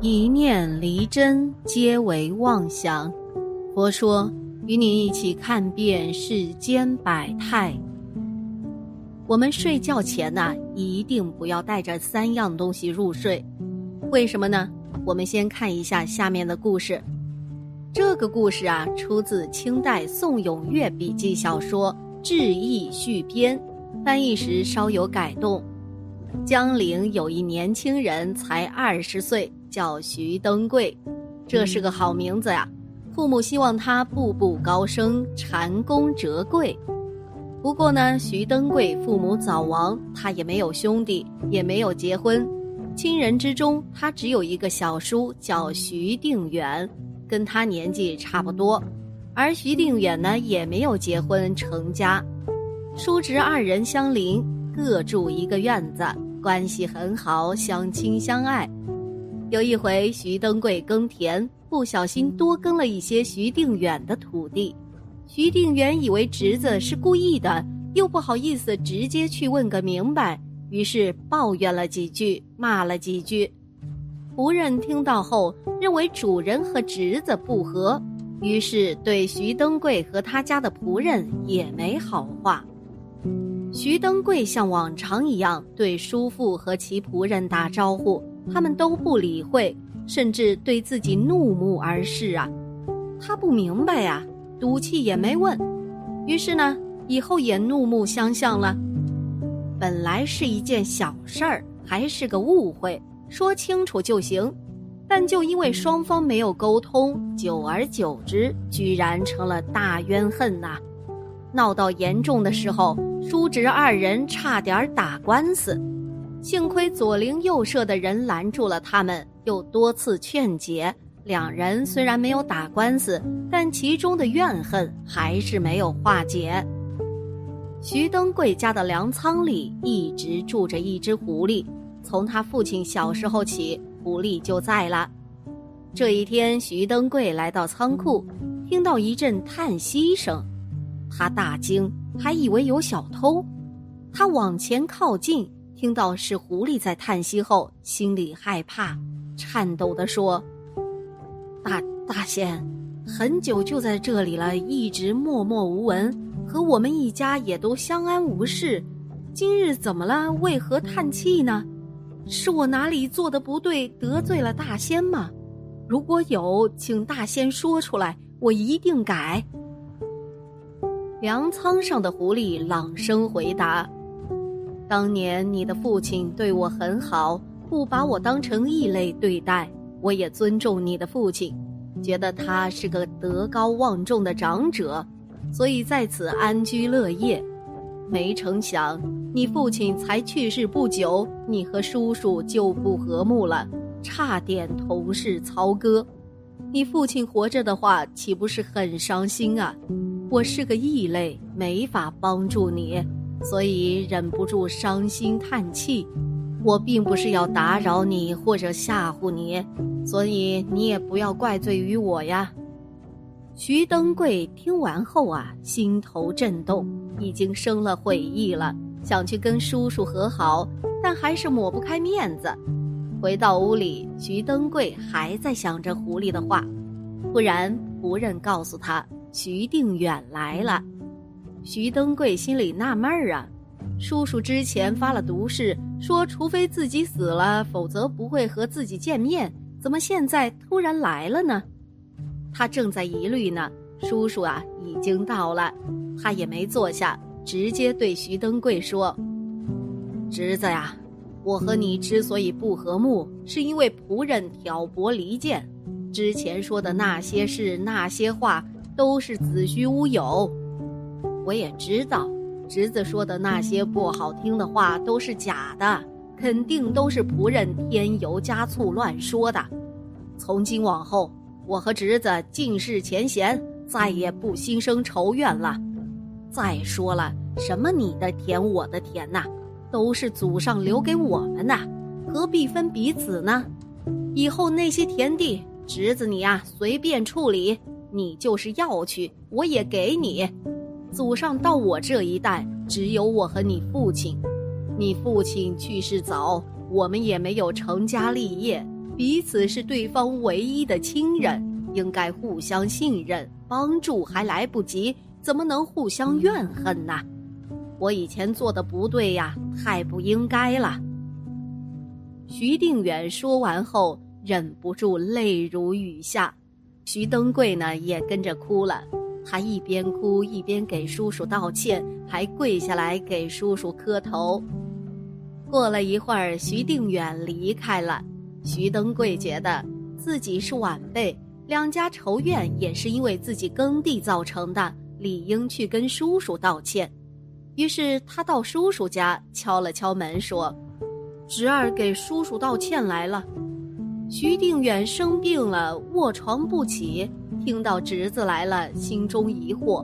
一念离真，皆为妄想。佛说，与你一起看遍世间百态。我们睡觉前呢，一定不要带着三样东西入睡。为什么呢？我们先看一下下面的故事。这个故事啊，出自清代宋永岳笔记小说《志异续编》，翻译时稍有改动。江陵有一年轻人，才二十岁。叫徐登贵，这是个好名字呀。父母希望他步步高升，蟾宫折桂。不过呢，徐登贵父母早亡，他也没有兄弟，也没有结婚。亲人之中，他只有一个小叔，叫徐定远，跟他年纪差不多。而徐定远呢，也没有结婚成家。叔侄二人相邻，各住一个院子，关系很好，相亲相爱。有一回，徐登贵耕田，不小心多耕了一些徐定远的土地。徐定远以为侄子是故意的，又不好意思直接去问个明白，于是抱怨了几句，骂了几句。仆人听到后，认为主人和侄子不和，于是对徐登贵和他家的仆人也没好话。徐登贵像往常一样对叔父和其仆人打招呼。他们都不理会，甚至对自己怒目而视啊！他不明白呀，赌气也没问。于是呢，以后也怒目相向了。本来是一件小事儿，还是个误会，说清楚就行。但就因为双方没有沟通，久而久之，居然成了大冤恨呐！闹到严重的时候，叔侄二人差点打官司。幸亏左邻右舍的人拦住了他们，又多次劝解，两人虽然没有打官司，但其中的怨恨还是没有化解。徐登贵家的粮仓里一直住着一只狐狸，从他父亲小时候起，狐狸就在了。这一天，徐登贵来到仓库，听到一阵叹息声，他大惊，还以为有小偷，他往前靠近。听到是狐狸在叹息后，心里害怕，颤抖地说：“大大仙，很久就在这里了，一直默默无闻，和我们一家也都相安无事。今日怎么了？为何叹气呢？是我哪里做的不对，得罪了大仙吗？如果有，请大仙说出来，我一定改。”粮仓上的狐狸朗声回答。当年你的父亲对我很好，不把我当成异类对待，我也尊重你的父亲，觉得他是个德高望重的长者，所以在此安居乐业。没成想，你父亲才去世不久，你和叔叔就不和睦了，差点同室操戈。你父亲活着的话，岂不是很伤心啊？我是个异类，没法帮助你。所以忍不住伤心叹气，我并不是要打扰你或者吓唬你，所以你也不要怪罪于我呀。徐登贵听完后啊，心头震动，已经生了悔意了，想去跟叔叔和好，但还是抹不开面子。回到屋里，徐登贵还在想着狐狸的话，突然仆人告诉他，徐定远来了。徐登贵心里纳闷儿啊，叔叔之前发了毒誓，说除非自己死了，否则不会和自己见面。怎么现在突然来了呢？他正在疑虑呢，叔叔啊已经到了，他也没坐下，直接对徐登贵说：“侄子呀，我和你之所以不和睦，是因为仆人挑拨离间，之前说的那些事、那些话，都是子虚乌有。”我也知道，侄子说的那些不好听的话都是假的，肯定都是仆人添油加醋乱说的。从今往后，我和侄子尽释前嫌，再也不心生仇怨了。再说了，什么你的田我的田呐，都是祖上留给我们的，何必分彼此呢？以后那些田地，侄子你呀随便处理，你就是要去，我也给你。祖上到我这一代，只有我和你父亲。你父亲去世早，我们也没有成家立业，彼此是对方唯一的亲人，应该互相信任，帮助还来不及，怎么能互相怨恨呢？我以前做的不对呀，太不应该了。徐定远说完后，忍不住泪如雨下，徐登贵呢也跟着哭了。他一边哭一边给叔叔道歉，还跪下来给叔叔磕头。过了一会儿，徐定远离开了。徐登贵觉得自己是晚辈，两家仇怨也是因为自己耕地造成的，理应去跟叔叔道歉。于是他到叔叔家敲了敲门，说：“侄儿给叔叔道歉来了。”徐定远生病了，卧床不起。听到侄子来了，心中疑惑，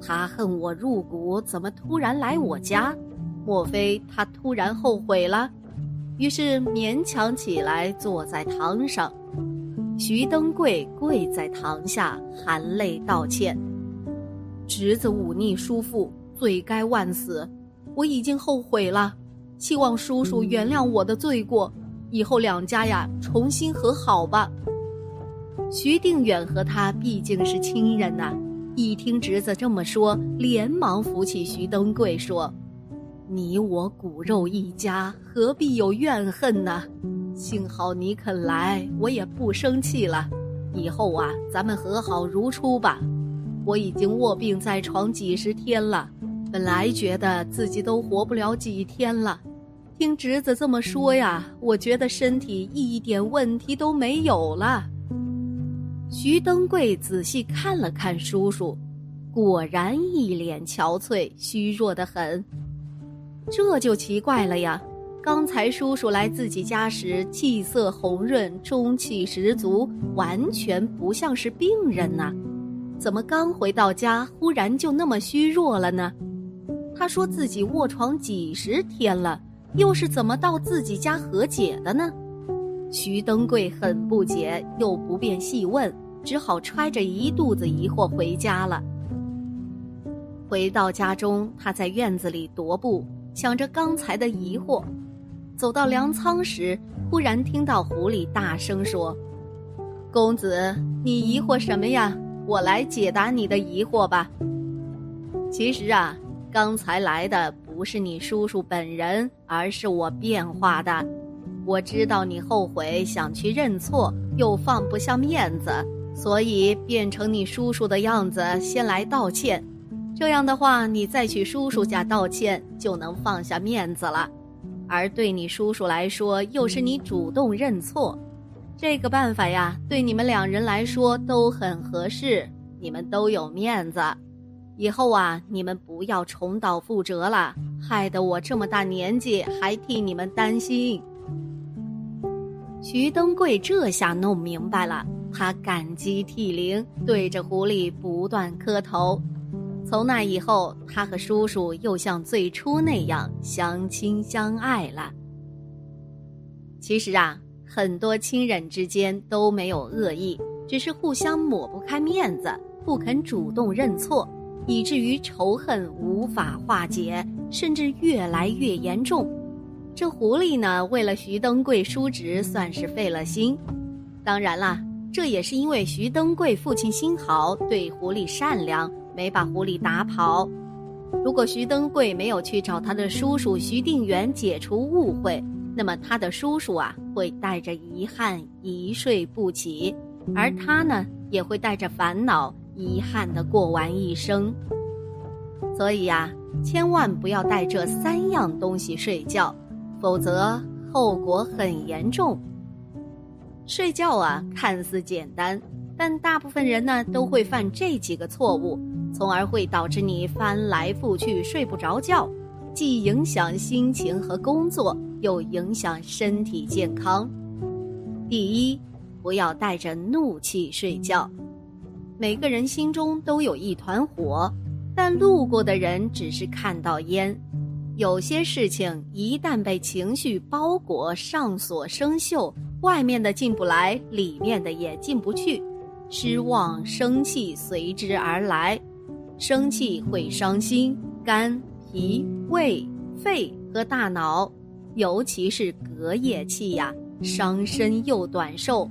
他恨我入骨，怎么突然来我家？莫非他突然后悔了？于是勉强起来，坐在堂上。徐登贵跪在堂下，含泪道歉：“侄子忤逆叔父，罪该万死。我已经后悔了，希望叔叔原谅我的罪过，以后两家呀，重新和好吧。”徐定远和他毕竟是亲人呐，一听侄子这么说，连忙扶起徐登贵说：“你我骨肉一家，何必有怨恨呢？幸好你肯来，我也不生气了。以后啊，咱们和好如初吧。我已经卧病在床几十天了，本来觉得自己都活不了几天了，听侄子这么说呀，我觉得身体一点问题都没有了。”徐登贵仔细看了看叔叔，果然一脸憔悴、虚弱的很。这就奇怪了呀！刚才叔叔来自己家时，气色红润，中气十足，完全不像是病人呐。怎么刚回到家，忽然就那么虚弱了呢？他说自己卧床几十天了，又是怎么到自己家和解的呢？徐登贵很不解，又不便细问。只好揣着一肚子疑惑回家了。回到家中，他在院子里踱步，想着刚才的疑惑。走到粮仓时，忽然听到狐狸大声说：“公子，你疑惑什么呀？我来解答你的疑惑吧。其实啊，刚才来的不是你叔叔本人，而是我变化的。我知道你后悔，想去认错，又放不下面子。”所以变成你叔叔的样子，先来道歉。这样的话，你再去叔叔家道歉，就能放下面子了。而对你叔叔来说，又是你主动认错。这个办法呀，对你们两人来说都很合适，你们都有面子。以后啊，你们不要重蹈覆辙了，害得我这么大年纪还替你们担心。徐登贵这下弄明白了。他感激涕零，对着狐狸不断磕头。从那以后，他和叔叔又像最初那样相亲相爱了。其实啊，很多亲人之间都没有恶意，只是互相抹不开面子，不肯主动认错，以至于仇恨无法化解，甚至越来越严重。这狐狸呢，为了徐登贵叔侄，算是费了心。当然啦。这也是因为徐登贵父亲心好，对狐狸善良，没把狐狸打跑。如果徐登贵没有去找他的叔叔徐定远解除误会，那么他的叔叔啊会带着遗憾一睡不起，而他呢也会带着烦恼遗憾的过完一生。所以呀，千万不要带这三样东西睡觉，否则后果很严重。睡觉啊，看似简单，但大部分人呢都会犯这几个错误，从而会导致你翻来覆去睡不着觉，既影响心情和工作，又影响身体健康。第一，不要带着怒气睡觉。每个人心中都有一团火，但路过的人只是看到烟。有些事情一旦被情绪包裹、上锁、生锈。外面的进不来，里面的也进不去，失望、生气随之而来。生气会伤心、肝、脾、胃、肺和大脑，尤其是隔夜气呀。伤身又短寿。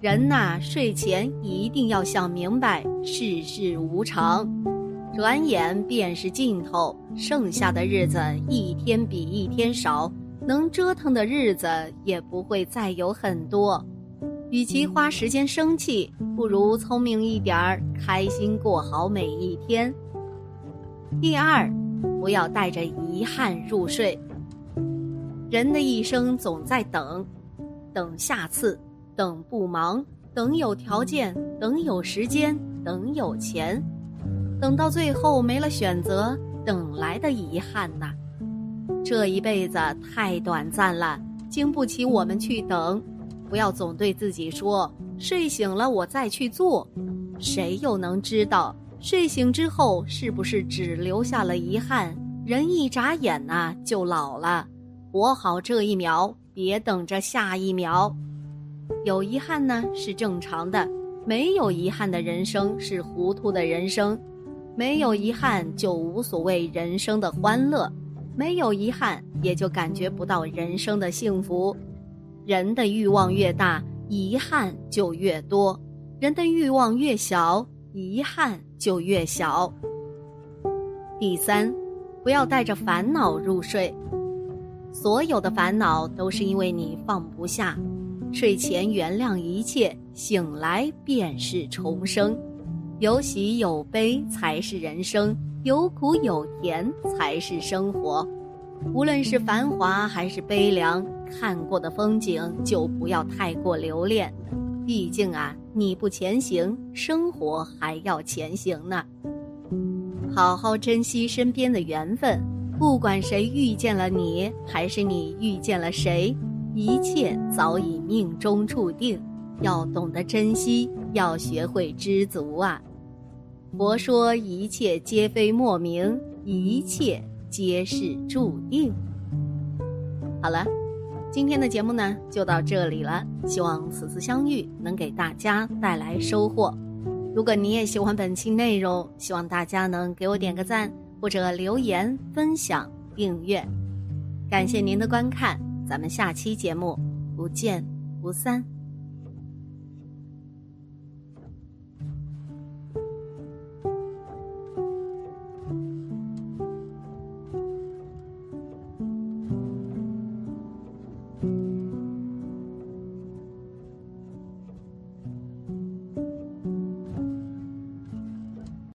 人呐，睡前一定要想明白世事无常，转眼便是尽头，剩下的日子一天比一天少，能折腾的日子也不会再有很多。与其花时间生气，不如聪明一点儿，开心过好每一天。第二，不要带着遗憾入睡。人的一生总在等，等下次。等不忙，等有条件，等有时间，等有钱，等到最后没了选择，等来的遗憾呐！这一辈子太短暂了，经不起我们去等。不要总对自己说“睡醒了我再去做”，谁又能知道睡醒之后是不是只留下了遗憾？人一眨眼呐就老了，活好这一秒，别等着下一秒。有遗憾呢是正常的，没有遗憾的人生是糊涂的人生，没有遗憾就无所谓人生的欢乐，没有遗憾也就感觉不到人生的幸福。人的欲望越大，遗憾就越多；人的欲望越小，遗憾就越小。第三，不要带着烦恼入睡，所有的烦恼都是因为你放不下。睡前原谅一切，醒来便是重生。有喜有悲才是人生，有苦有甜才是生活。无论是繁华还是悲凉，看过的风景就不要太过留恋。毕竟啊，你不前行，生活还要前行呢。好好珍惜身边的缘分，不管谁遇见了你，还是你遇见了谁。一切早已命中注定，要懂得珍惜，要学会知足啊！佛说一切皆非莫名，一切皆是注定。好了，今天的节目呢就到这里了，希望此次相遇能给大家带来收获。如果你也喜欢本期内容，希望大家能给我点个赞，或者留言、分享、订阅。感谢您的观看。咱们下期节目不见不散。